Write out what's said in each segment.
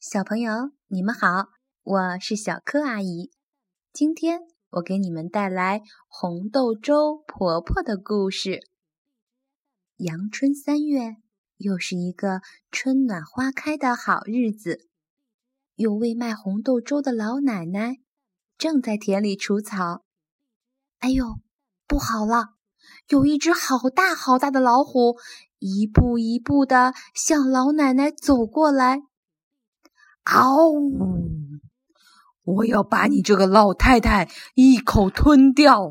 小朋友，你们好，我是小柯阿姨。今天我给你们带来红豆粥婆婆的故事。阳春三月，又是一个春暖花开的好日子。有位卖红豆粥的老奶奶正在田里除草。哎呦，不好了！有一只好大好大的老虎，一步一步的向老奶奶走过来。嗷呜！我要把你这个老太太一口吞掉！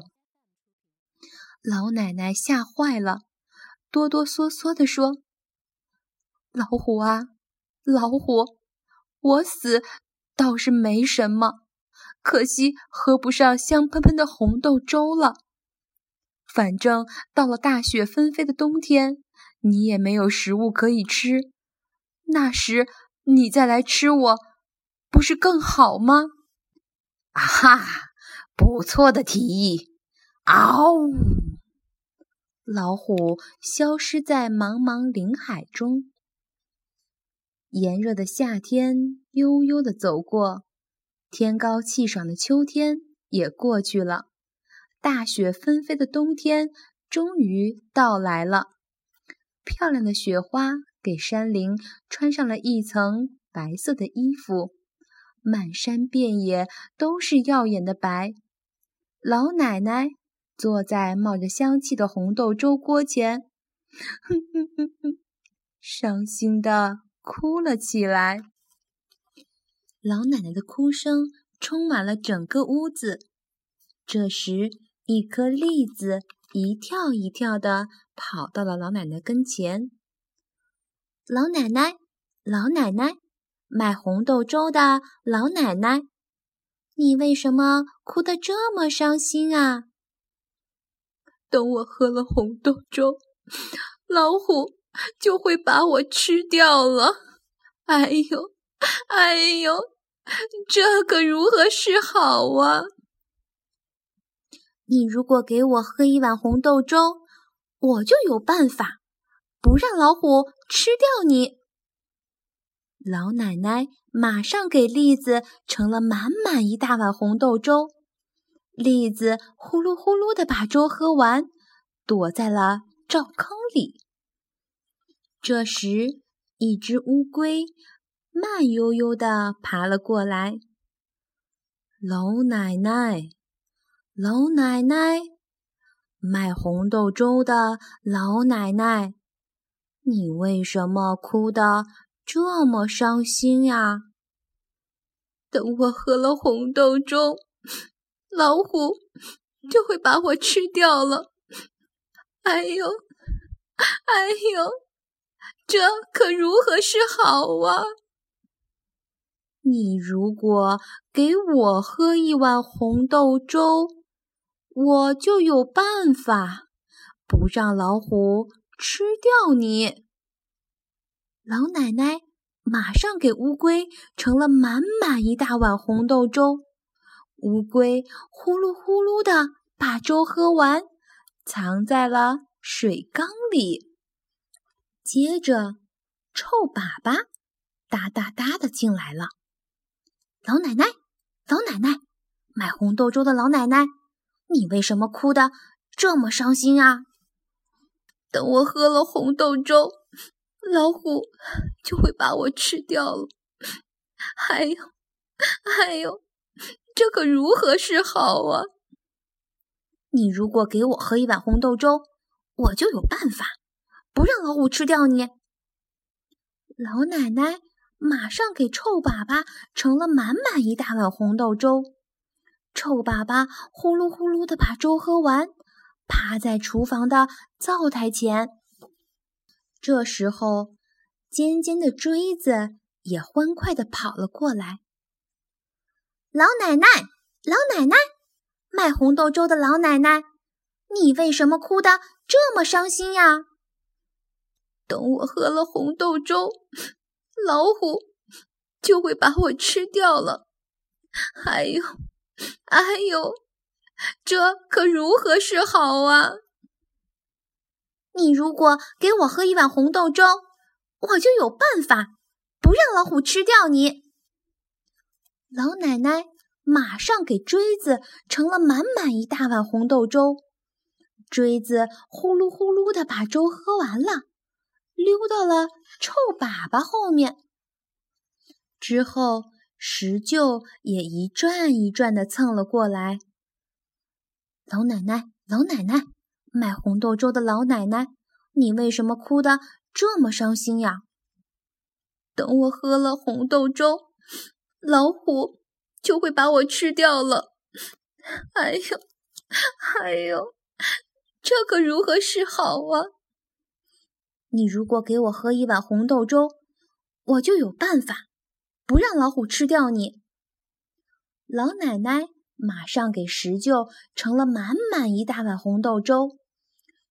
老奶奶吓坏了，哆哆嗦嗦地说：“老虎啊，老虎，我死倒是没什么，可惜喝不上香喷喷的红豆粥了。反正到了大雪纷飞的冬天，你也没有食物可以吃，那时……”你再来吃我，不是更好吗？啊哈，不错的提议！嗷！老虎消失在茫茫林海中。炎热的夏天悠悠的走过，天高气爽的秋天也过去了，大雪纷飞的冬天终于到来了。漂亮的雪花。给山林穿上了一层白色的衣服，满山遍野都是耀眼的白。老奶奶坐在冒着香气的红豆粥锅前，哼哼哼哼，伤心的哭了起来。老奶奶的哭声充满了整个屋子。这时，一颗栗子一跳一跳的跑到了老奶奶跟前。老奶奶，老奶奶，卖红豆粥的老奶奶，你为什么哭得这么伤心啊？等我喝了红豆粥，老虎就会把我吃掉了。哎呦，哎呦，这可如何是好啊？你如果给我喝一碗红豆粥，我就有办法。不让老虎吃掉你！老奶奶马上给栗子盛了满满一大碗红豆粥，栗子呼噜呼噜的把粥喝完，躲在了灶坑里。这时，一只乌龟慢悠悠的爬了过来。老奶奶，老奶奶，卖红豆粥的老奶奶。你为什么哭得这么伤心呀？等我喝了红豆粥，老虎就会把我吃掉了。哎呦，哎呦，这可如何是好啊？你如果给我喝一碗红豆粥，我就有办法不让老虎。吃掉你！老奶奶马上给乌龟盛了满满一大碗红豆粥，乌龟呼噜呼噜的把粥喝完，藏在了水缸里。接着，臭粑粑哒哒哒的进来了。老奶奶，老奶奶，卖红豆粥的老奶奶，你为什么哭得这么伤心啊？等我喝了红豆粥，老虎就会把我吃掉了。还有，还有，这可如何是好啊？你如果给我喝一碗红豆粥，我就有办法不让老虎吃掉你。老奶奶马上给臭粑粑盛了满满一大碗红豆粥，臭粑粑呼噜呼噜的把粥喝完。趴在厨房的灶台前，这时候，尖尖的锥子也欢快地跑了过来。老奶奶，老奶奶，卖红豆粥的老奶奶，你为什么哭得这么伤心呀？等我喝了红豆粥，老虎就会把我吃掉了。哎呦，哎呦！这可如何是好啊？你如果给我喝一碗红豆粥，我就有办法不让老虎吃掉你！”老奶奶马上给锥子盛了满满一大碗红豆粥，锥子呼噜呼噜的把粥喝完了，溜到了臭粑粑后面。之后，石臼也一转一转的蹭了过来。老奶奶，老奶奶，卖红豆粥的老奶奶，你为什么哭得这么伤心呀？等我喝了红豆粥，老虎就会把我吃掉了。哎呦，哎呦，这可如何是好啊？你如果给我喝一碗红豆粥，我就有办法，不让老虎吃掉你。老奶奶。马上给石臼盛了满满一大碗红豆粥，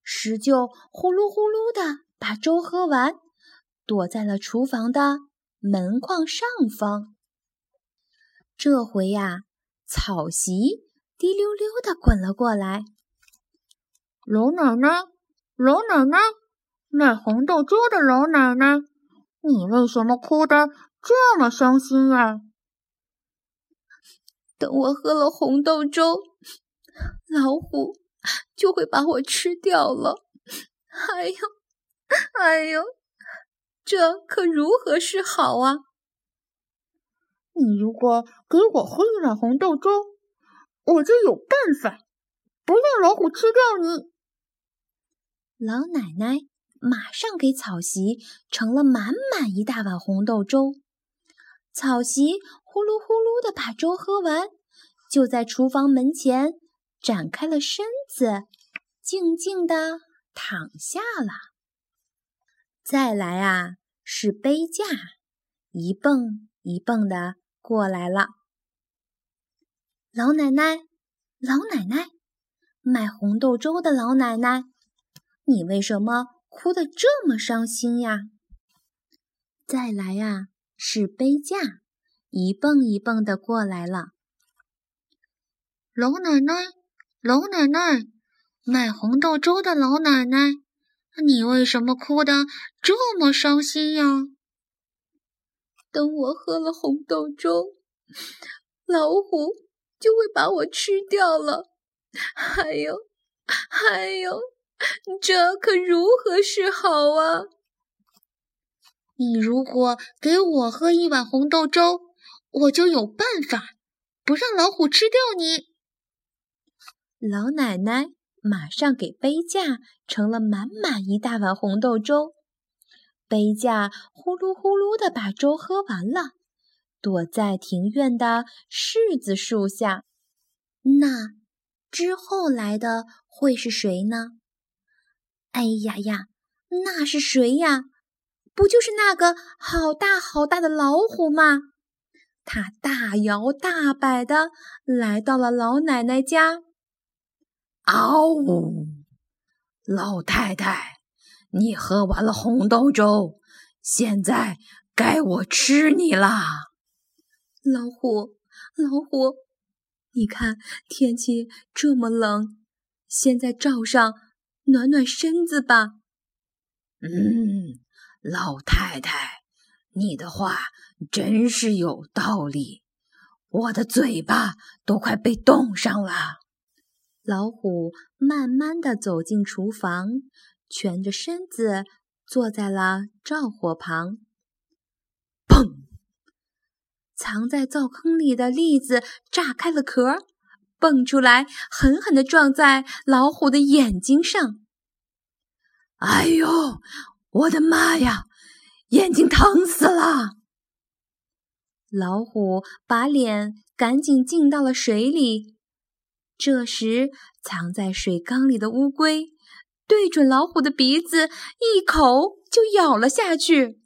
石臼呼噜呼噜的把粥喝完，躲在了厨房的门框上方。这回呀，草席滴溜溜的滚了过来。老奶奶，老奶奶，卖红豆粥的老奶奶，你为什么哭得这么伤心呀？等我喝了红豆粥，老虎就会把我吃掉了。哎呦，哎呦，这可如何是好啊？你如果给我喝一碗红豆粥，我就有办法，不让老虎吃掉你。老奶奶马上给草席盛了满满一大碗红豆粥。草席呼噜呼噜的把粥喝完，就在厨房门前展开了身子，静静的躺下了。再来啊，是杯架，一蹦一蹦的过来了。老奶奶，老奶奶，卖红豆粥的老奶奶，你为什么哭得这么伤心呀？再来呀！是杯架，一蹦一蹦的过来了。老奶奶，老奶奶，卖红豆粥的老奶奶，你为什么哭得这么伤心呀？等我喝了红豆粥，老虎就会把我吃掉了。还有，还有，这可如何是好啊？你如果给我喝一碗红豆粥，我就有办法不让老虎吃掉你。老奶奶马上给杯架盛了满满一大碗红豆粥，杯架呼噜呼噜的把粥喝完了，躲在庭院的柿子树下。那之后来的会是谁呢？哎呀呀，那是谁呀？不就是那个好大好大的老虎吗？他大摇大摆的来到了老奶奶家。嗷呜！老太太，你喝完了红豆粥，现在该我吃你啦！老虎，老虎，你看天气这么冷，现在罩上暖暖身子吧。嗯。老太太，你的话真是有道理，我的嘴巴都快被冻上了。老虎慢慢的走进厨房，蜷着身子坐在了灶火旁。砰！藏在灶坑里的栗子炸开了壳，蹦出来，狠狠的撞在老虎的眼睛上。哎呦！我的妈呀，眼睛疼死了！老虎把脸赶紧浸到了水里。这时，藏在水缸里的乌龟对准老虎的鼻子，一口就咬了下去。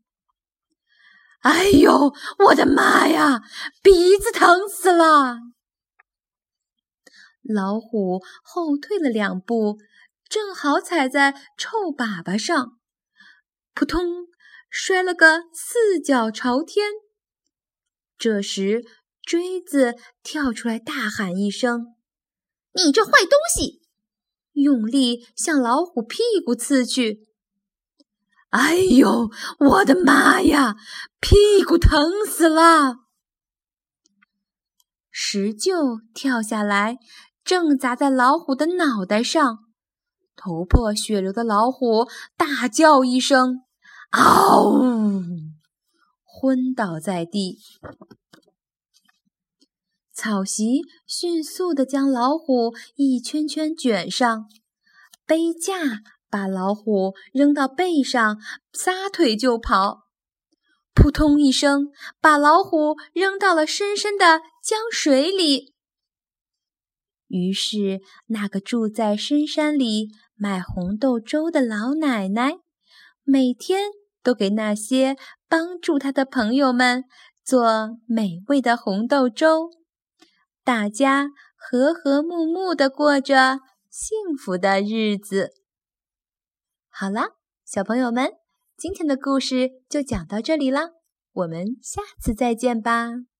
哎呦，我的妈呀，鼻子疼死了！老虎后退了两步，正好踩在臭粑粑上。扑通，摔了个四脚朝天。这时，锥子跳出来大喊一声：“你这坏东西！”用力向老虎屁股刺去。哎呦，我的妈呀，屁股疼死了！石臼跳下来，正砸在老虎的脑袋上。头破血流的老虎大叫一声：“嗷！”昏倒在地。草席迅速地将老虎一圈圈卷上，背架把老虎扔到背上，撒腿就跑。扑通一声，把老虎扔到了深深的江水里。于是，那个住在深山里卖红豆粥的老奶奶，每天都给那些帮助她的朋友们做美味的红豆粥。大家和和睦睦地过着幸福的日子。好啦，小朋友们，今天的故事就讲到这里啦，我们下次再见吧。